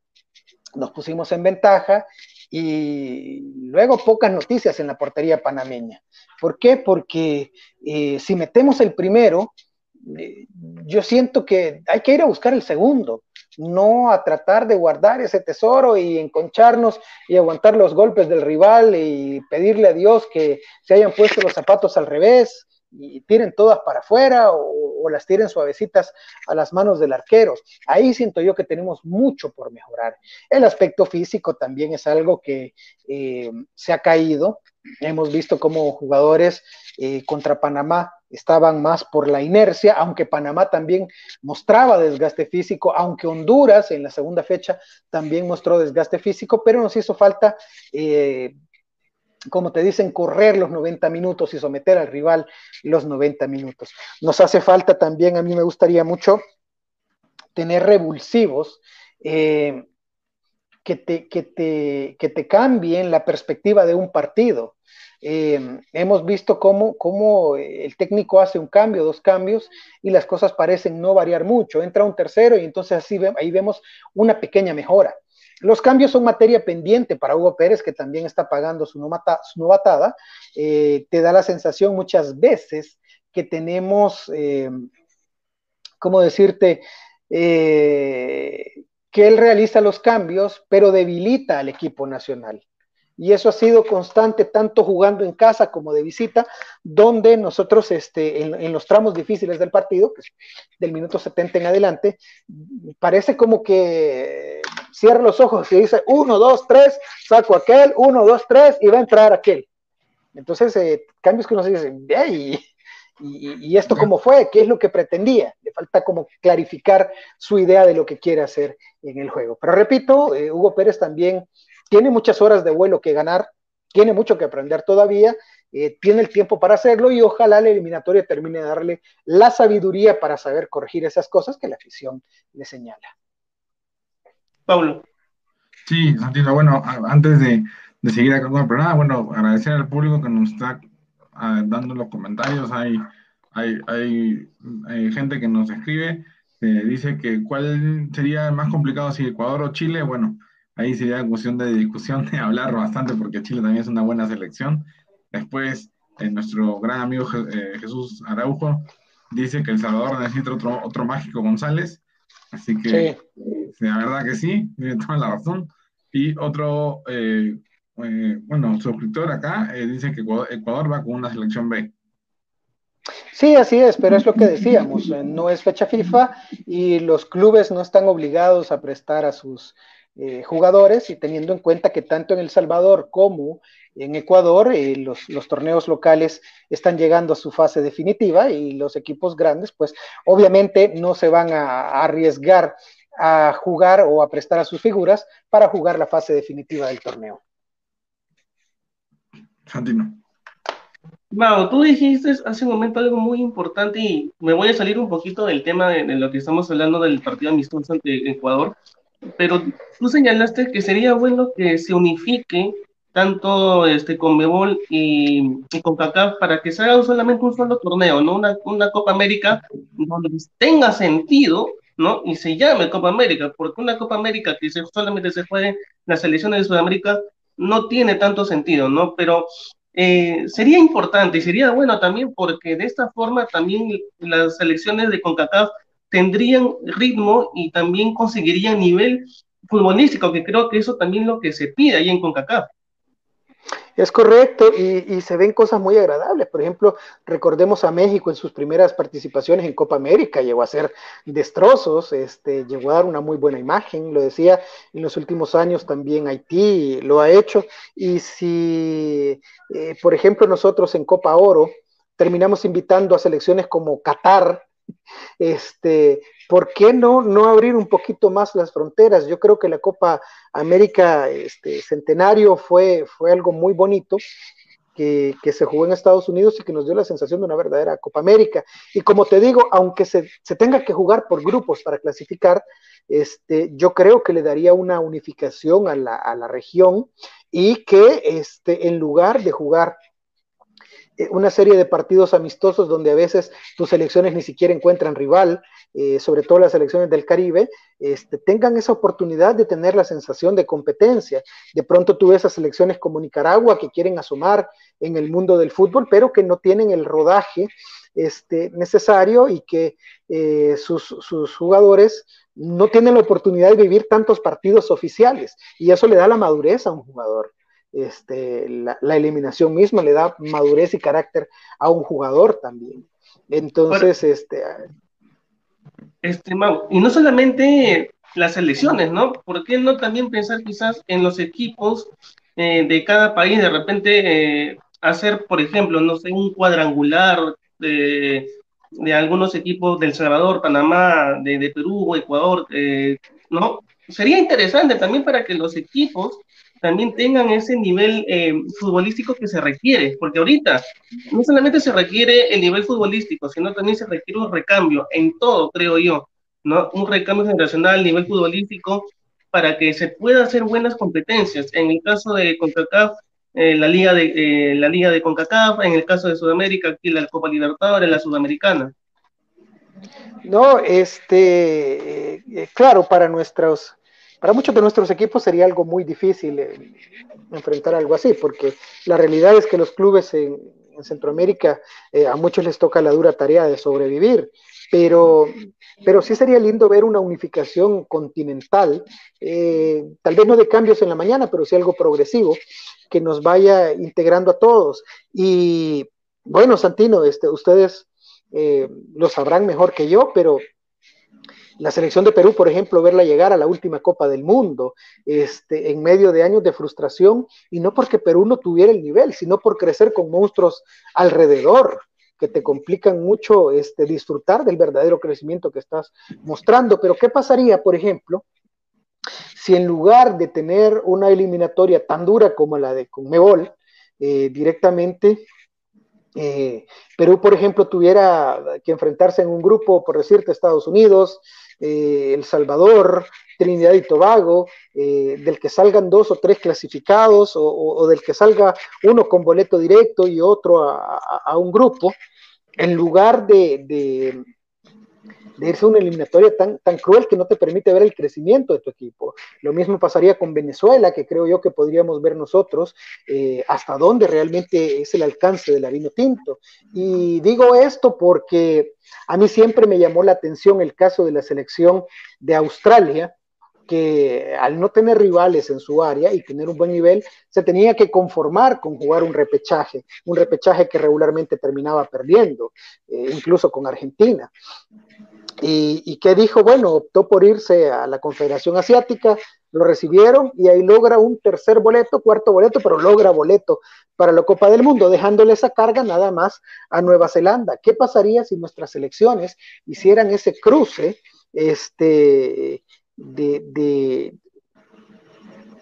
Nos pusimos en ventaja y luego pocas noticias en la portería panameña. ¿Por qué? Porque eh, si metemos el primero, eh, yo siento que hay que ir a buscar el segundo, no a tratar de guardar ese tesoro y enconcharnos y aguantar los golpes del rival y pedirle a Dios que se hayan puesto los zapatos al revés y tiren todas para afuera o, las tiren suavecitas a las manos del arquero. Ahí siento yo que tenemos mucho por mejorar. El aspecto físico también es algo que eh, se ha caído. Hemos visto como jugadores eh, contra Panamá estaban más por la inercia, aunque Panamá también mostraba desgaste físico, aunque Honduras en la segunda fecha también mostró desgaste físico, pero nos hizo falta eh, como te dicen, correr los 90 minutos y someter al rival los 90 minutos. Nos hace falta también, a mí me gustaría mucho tener revulsivos eh, que, te, que, te, que te cambien la perspectiva de un partido. eh, hemos visto cómo, cómo, el técnico hace un cambio, dos cambios, y las cosas parecen no variar mucho. Entra un tercero y entonces así ahí vemos una pequeña mejora. Los cambios son materia pendiente para Hugo Pérez, que también está pagando su, novatada. Eh, te da la sensación muchas veces que tenemos, eh, ¿cómo decirte? que él realiza los cambios, pero debilita al equipo nacional. Y eso ha sido constante tanto jugando en casa como de visita, donde nosotros este, en, los tramos difíciles del partido, del minuto 70 en adelante, parece como que cierra los ojos y dice, uno, dos, tres, saco aquel, uno, dos, tres, y va a entrar aquel. Entonces, eh, cambios que uno se dice, y, y, esto cómo fue, qué es lo que pretendía. Le falta como clarificar su idea de lo que quiere hacer en el juego. Pero repito, eh, Hugo Pérez también tiene muchas horas de vuelo que ganar, tiene mucho que aprender todavía, eh, tiene el tiempo para hacerlo y ojalá la eliminatoria termine de darle la sabiduría para saber corregir esas cosas que la afición le señala. Pablo. Sí, Santino, bueno, antes de, seguir acá con el programa, bueno, agradecer al público que nos está ah, dando los comentarios. Hay, hay, hay, gente que nos escribe, dice que cuál sería más complicado si Ecuador o Chile. Bueno, Ahí sería cuestión de discusión, de hablar bastante, porque Chile también es una buena selección. Después, eh, nuestro gran amigo eh, Jesús Araujo dice que El Salvador necesita otro, otro mágico González. Así que, la verdad que sí, tiene toda la razón. Y otro, eh, bueno, suscriptor acá dice que Ecuador va con una selección B. Sí, así es, pero es lo que decíamos, no es fecha FIFA y los clubes no están obligados a prestar a sus eh, jugadores y teniendo en cuenta que tanto en El Salvador como en Ecuador eh, los, los, torneos locales están llegando a su fase definitiva y los equipos grandes pues obviamente no se van a, arriesgar a jugar o a prestar a sus figuras para jugar la fase definitiva del torneo. Santino. Mau, tú dijiste hace un momento algo muy importante y me voy a salir un poquito del tema de, de lo que estamos hablando del partido amistoso ante Ecuador, pero tú señalaste que sería bueno que se unifique tanto este Conmebol y, y CONCACAF para que se haga solamente un solo torneo, ¿no? Una, una Copa América donde tenga sentido, ¿no? Y se llame Copa América, porque una Copa América que solamente se juegue las selecciones de Sudamérica no tiene tanto sentido, ¿no? Pero eh, sería importante y sería bueno también porque de esta forma también las selecciones de CONCACAF tendrían ritmo y también conseguirían nivel futbolístico, que creo que eso también es lo que se pide ahí en CONCACAF. Es correcto, y, se ven cosas muy agradables. Por ejemplo, recordemos a México en sus primeras participaciones en Copa América, llegó a ser destrozos, este, llegó a dar una muy buena imagen, lo decía, en los últimos años también Haití lo ha hecho, y si, eh, por ejemplo, nosotros en Copa Oro terminamos invitando a selecciones como Qatar, este, ¿por qué no, no abrir un poquito más las fronteras? Yo creo que la Copa América este, Centenario fue, fue algo muy bonito. Que, que, se jugó en Estados Unidos y que nos dio la sensación de una verdadera Copa América. Y como te digo, aunque se, se tenga que jugar por grupos para clasificar, este, yo creo que le daría una unificación a la, a la región y que este, en lugar de jugar una serie de partidos amistosos donde a veces tus selecciones ni siquiera encuentran rival, eh, sobre todo las selecciones del Caribe, este, tengan esa oportunidad de tener la sensación de competencia. De pronto tú ves a selecciones como Nicaragua que quieren asomar en el mundo del fútbol, pero que no tienen el rodaje este, necesario y que eh, sus, sus jugadores no tienen la oportunidad de vivir tantos partidos oficiales y eso le da la madurez a un jugador este, la, eliminación misma le da madurez y carácter a un jugador también. Entonces, este... Este, y no solamente las elecciones, ¿no? ¿Por qué no también pensar quizás en los equipos eh, de cada país? De repente eh, hacer, por ejemplo, no sé, un cuadrangular de, de algunos equipos del Salvador, Panamá, de, de Perú, Ecuador, eh, ¿no? Sería interesante también para que los equipos también tengan ese nivel eh, futbolístico que se requiere, porque ahorita no solamente se requiere el nivel futbolístico, sino también se requiere un recambio en todo, creo yo, ¿no? Un recambio generacional, nivel futbolístico, para que se pueda hacer buenas competencias. En el caso de CONCACAF, la liga de la liga de Concacaf, en el caso de Sudamérica, aquí la Copa Libertadores, la Sudamericana. No, este, claro, para nuestros, para muchos de nuestros equipos sería algo muy difícil enfrentar algo así, porque la realidad es que los clubes en, en Centroamérica eh, a muchos les toca la dura tarea de sobrevivir, pero, pero sí sería lindo ver una unificación continental, eh, tal vez no de cambios en la mañana, pero sí algo progresivo, que nos vaya integrando a todos. Y bueno, Santino, este, ustedes eh, lo sabrán mejor que yo, pero la selección de Perú, por ejemplo, verla llegar a la última Copa del Mundo, este, en medio de años de frustración, y no porque Perú no tuviera el nivel, sino por crecer con monstruos alrededor que te complican mucho este, disfrutar del verdadero crecimiento que estás mostrando. Pero ¿qué pasaría, por ejemplo, si en lugar de tener una eliminatoria tan dura como la de Conmebol, eh, directamente eh, Perú, por ejemplo, tuviera que enfrentarse en un grupo, por decirte, Estados Unidos, eh, El Salvador, Trinidad y Tobago, eh, del que salgan dos o tres clasificados o, del que salga uno con boleto directo y otro a, un grupo, en lugar de, de irse a una eliminatoria tan, tan cruel que no te permite ver el crecimiento de tu equipo. Lo mismo pasaría con Venezuela, que creo yo que podríamos ver nosotros eh, hasta dónde realmente es el alcance del vino tinto. Y digo esto porque a mí siempre me llamó la atención el caso de la selección de Australia, que al no tener rivales en su área y tener un buen nivel, se tenía que conformar con jugar un repechaje, un repechaje que regularmente terminaba perdiendo, eh, incluso con Argentina. Y, que dijo, bueno, optó por irse a la Confederación Asiática, lo recibieron y ahí logra un tercer boleto, cuarto boleto, pero logra boleto para la Copa del Mundo, dejándole esa carga nada más a Nueva Zelanda. ¿Qué pasaría si nuestras selecciones hicieran ese cruce este, de, de,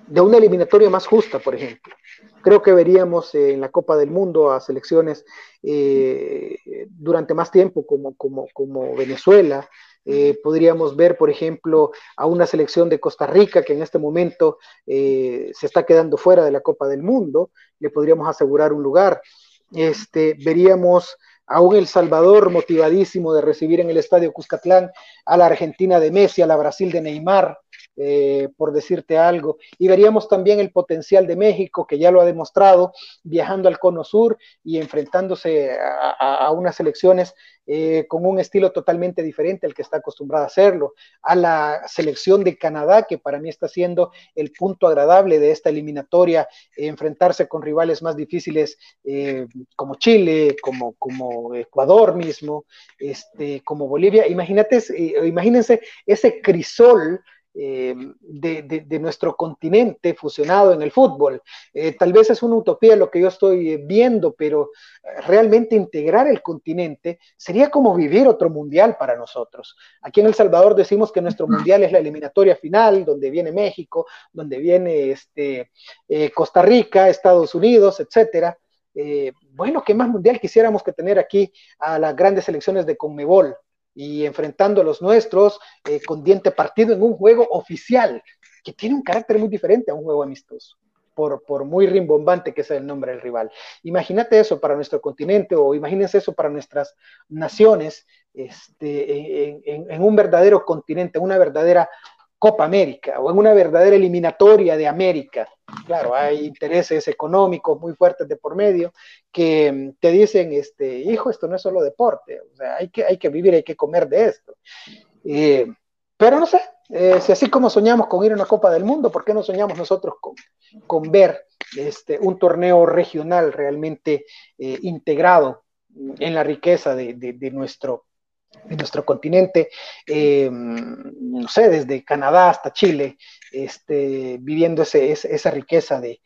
de una eliminatoria más justa, por ejemplo? Creo que veríamos en la Copa del Mundo a selecciones eh, durante más tiempo como Venezuela. Eh, podríamos ver, por ejemplo, a una selección de Costa Rica que en este momento eh, se está quedando fuera de la Copa del Mundo. Le podríamos asegurar un lugar. Este, veríamos a un El Salvador motivadísimo de recibir en el Estadio Cuscatlán a la Argentina de Messi, a la Brasil de Neymar, eh, por decirte algo. Y veríamos también el potencial de México, que ya lo ha demostrado, viajando al Cono Sur y enfrentándose a, unas elecciones eh, con un estilo totalmente diferente al que está acostumbrado a hacerlo. A la selección de Canadá, que para mí está siendo el punto agradable de esta eliminatoria, enfrentarse con rivales más difíciles eh, como Chile, como, como Ecuador mismo, este, como Bolivia. Imagínate, imagínense ese crisol eh, de, nuestro continente fusionado en el fútbol. Eh, tal vez es una utopía lo que yo estoy viendo, pero eh, realmente integrar el continente sería como vivir otro mundial para nosotros. Aquí en El Salvador decimos que nuestro mundial es la eliminatoria final, donde viene México, donde viene este, Costa Rica, Estados Unidos, etcétera. bueno, ¿qué más mundial quisiéramos que tener aquí a las grandes selecciones de Conmebol? Y enfrentando a los nuestros eh, con diente partido en un juego oficial, que tiene un carácter muy diferente a un juego amistoso, por, por muy rimbombante que sea el nombre del rival. Imagínate eso para nuestro continente o imagínense eso para nuestras naciones este, en, en un verdadero continente, una verdadera Copa América o en una verdadera eliminatoria de América. Claro, hay intereses económicos muy fuertes de por medio que mm, te dicen, este, hijo, esto no es solo deporte, o sea, hay que, hay que vivir, hay que comer de esto. Eh, pero no sé, eh, si así como soñamos con ir a una Copa del Mundo, ¿por qué no soñamos nosotros con, con ver este, un torneo regional realmente eh, integrado en la riqueza de, de, de nuestro en nuestro continente, eh, no sé, desde Canadá hasta Chile, este, viviendo ese, esa riqueza de,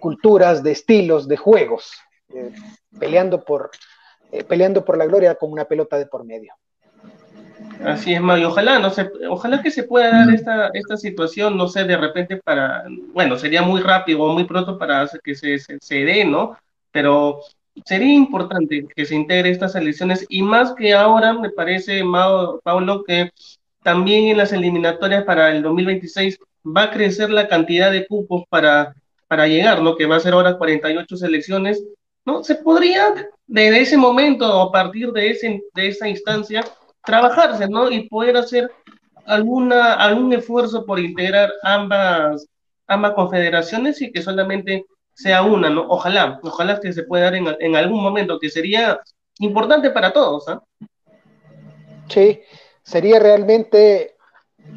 culturas, de estilos, de juegos, eh, peleando, por, eh, peleando por la gloria con una pelota de por medio. Así es, Mario. Ojalá, no sé, ojalá que se pueda dar esta, esta situación, no sé, de repente para, bueno, sería muy rápido o muy pronto para que se, se, se dé, ¿no? Pero sería importante que se integre estas elecciones y más que ahora me parece, Paulo, que también en las eliminatorias para el 2026 va a crecer la cantidad de cupos para para llegar, ¿no? Que va a ser ahora 48 selecciones, ¿no? Se podría desde ese momento o a partir de, ese, de esa instancia trabajarse, ¿no? Y poder hacer alguna, algún esfuerzo por integrar ambas, ambas confederaciones y que solamente sea una, ¿no? Ojalá, ojalá que se pueda dar en, en algún momento, que sería importante para todos, ¿ah? Sí, sería realmente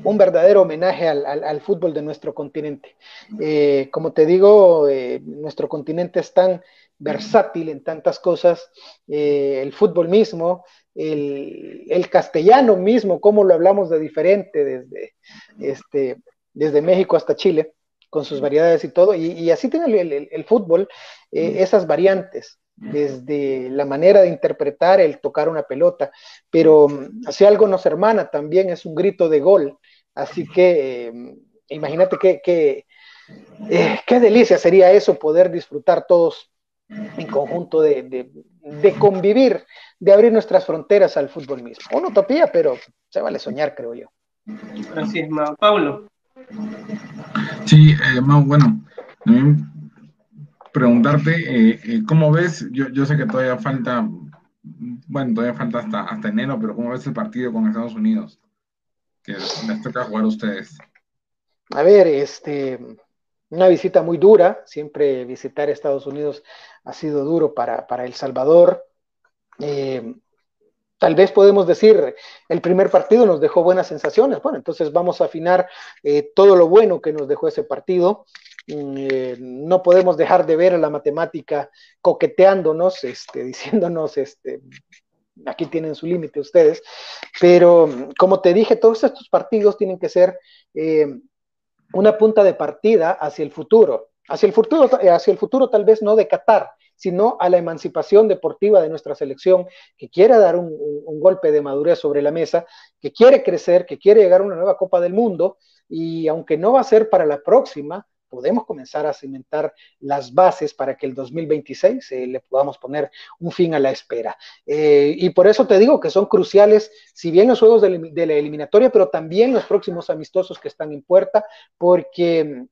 un verdadero homenaje al, al, fútbol de nuestro continente. Eh, como te digo, eh, nuestro continente es tan versátil en tantas cosas, eh, el fútbol mismo, el, el, castellano mismo, como lo hablamos de diferente desde, este, desde México hasta Chile, con sus variedades y todo, y, y así tiene el, el, el fútbol esas variantes desde la manera de interpretar el tocar una pelota, pero mm, si algo nos hermana también es un grito de gol, así que eh, imagínate que, eh, qué delicia sería eso, poder disfrutar todos en conjunto de, convivir, de abrir nuestras fronteras al fútbol mismo. Una utopía, pero se vale soñar, creo yo. Así es, Pablo. Sí, eh, bueno, preguntarte eh, eh, cómo ves, yo, yo, sé que todavía falta, bueno, todavía falta hasta, hasta enero, pero cómo ves el partido con Estados Unidos, que les toca jugar a ustedes. A ver, este, una visita muy dura, siempre visitar Estados Unidos ha sido duro para, para El Salvador. Eh, tal vez podemos decir, el primer partido nos dejó buenas sensaciones. Bueno, entonces vamos a afinar eh, todo lo bueno que nos dejó ese partido. Mm, eh, no podemos dejar de ver a la matemática coqueteándonos, este, diciéndonos, este, aquí tienen su límite ustedes, pero como te dije, todos estos partidos tienen que ser eh, una punta de partida hacia el futuro, hacia el futuro, hacia el futuro tal vez no de Qatar, sino a la emancipación deportiva de nuestra selección, que quiere dar un, un, golpe de madurez sobre la mesa, que quiere crecer, que quiere llegar a una nueva Copa del Mundo, y aunque no va a ser para la próxima, podemos comenzar a cimentar las bases para que el 2026 eh, le podamos poner un fin a la espera. Eh, y por eso te digo que son cruciales, si bien los juegos de, de, la eliminatoria, pero también los próximos amistosos que están en puerta, porque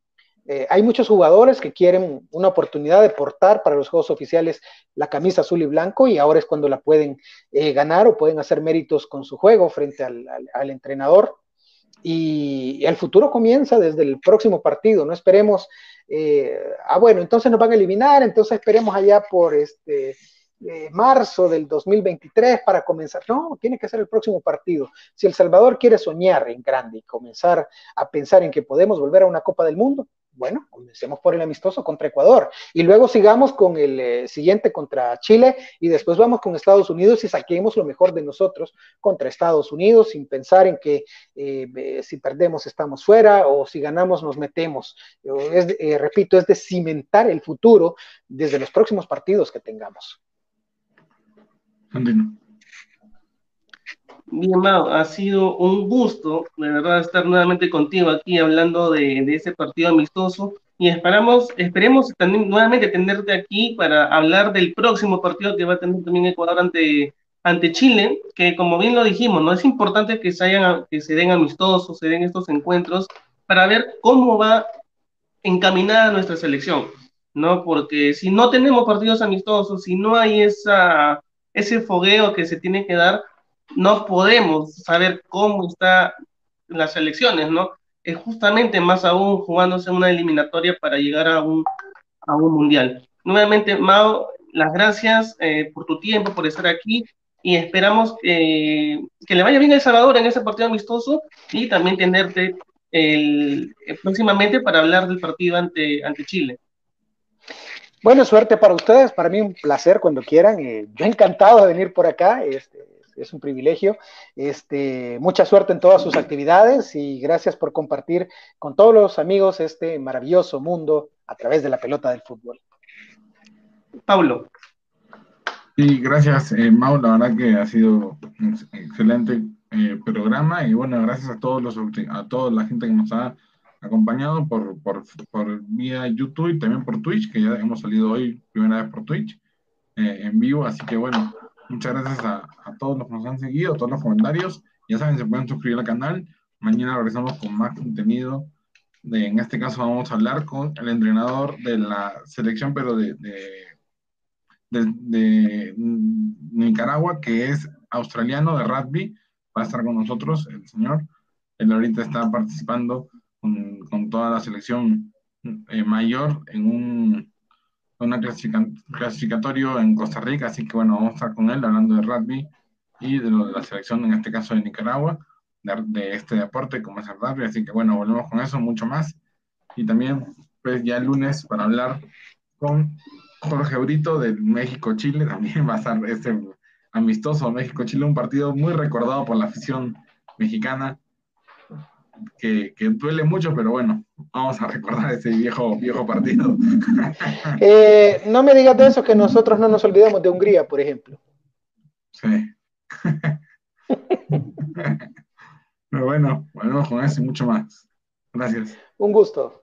eh, hay muchos jugadores que quieren una oportunidad de portar para los juegos oficiales la camisa azul y blanco y ahora es cuando la pueden eh, ganar o pueden hacer méritos con su juego frente al, al, al entrenador y, el futuro comienza desde el próximo partido, no esperemos, eh, ah bueno, entonces nos van a eliminar, entonces esperemos allá por este eh, marzo del 2023 para comenzar, no, tiene que ser el próximo partido. Si El Salvador quiere soñar en grande y comenzar a pensar en que podemos volver a una Copa del Mundo, bueno, comencemos por el amistoso contra Ecuador y luego sigamos con el eh, siguiente contra Chile y después vamos con Estados Unidos y saquemos lo mejor de nosotros contra Estados Unidos sin pensar en que eh, si perdemos estamos fuera o si ganamos nos metemos. Es, eh, repito, es de cimentar el futuro desde los próximos partidos que tengamos. Bien, Mao, ha sido un gusto, de verdad, estar nuevamente contigo aquí hablando de, de ese partido amistoso y esperamos, esperemos también nuevamente tenerte aquí para hablar del próximo partido que va a tener también Ecuador ante, ante Chile, que como bien lo dijimos, no es importante que se, hayan, que se den amistosos, se den estos encuentros para ver cómo va encaminada nuestra selección, ¿no? Porque si no tenemos partidos amistosos, si no hay esa, ese fogueo que se tiene que dar, no podemos saber cómo están las elecciones, ¿no? Es justamente más aún jugándose una eliminatoria para llegar a un, a un mundial. Nuevamente, Mao, las gracias eh, por tu tiempo, por estar aquí y esperamos eh, que le vaya bien a El Salvador en ese partido amistoso y también tenerte el, eh, próximamente para hablar del partido ante, ante Chile. Bueno, suerte para ustedes, para mí un placer cuando quieran. Eh, yo encantado de venir por acá. Este, es un privilegio. Este, mucha suerte en todas sus actividades y gracias por compartir con todos los amigos este maravilloso mundo a través de la pelota del fútbol. Pablo. Sí, gracias, eh, Mau. La verdad que ha sido un excelente eh, programa y bueno, gracias a todos los a toda la gente que nos ha acompañado por, por, por vía YouTube y también por Twitch, que ya hemos salido hoy primera vez por Twitch eh, en vivo, así que bueno, Muchas gracias a, a, todos los que nos han seguido, a todos los comentarios. Ya saben, se pueden suscribir al canal. Mañana regresamos con más contenido en este caso vamos a hablar con el entrenador de la selección, pero de, de, Nicaragua, que es australiano de rugby. Va a estar con nosotros el señor. Él ahorita está participando con, toda la selección eh, mayor en un una clasificatorio en Costa Rica, así que bueno, vamos a estar con él hablando de rugby y de, lo de la selección, en este caso de Nicaragua, de, este deporte como es el rugby, así que bueno, volvemos con eso, mucho más. Y también, pues ya el lunes para hablar con Jorge Brito del México-Chile, también va a estar este amistoso México-Chile, un partido muy recordado por la afición mexicana, que, duele mucho, pero bueno, vamos a recordar ese viejo, viejo partido. Eh, no me digas de eso, que nosotros no nos olvidamos de Hungría, por ejemplo. Sí. pero bueno, volvemos con eso y mucho más. Gracias. Un gusto.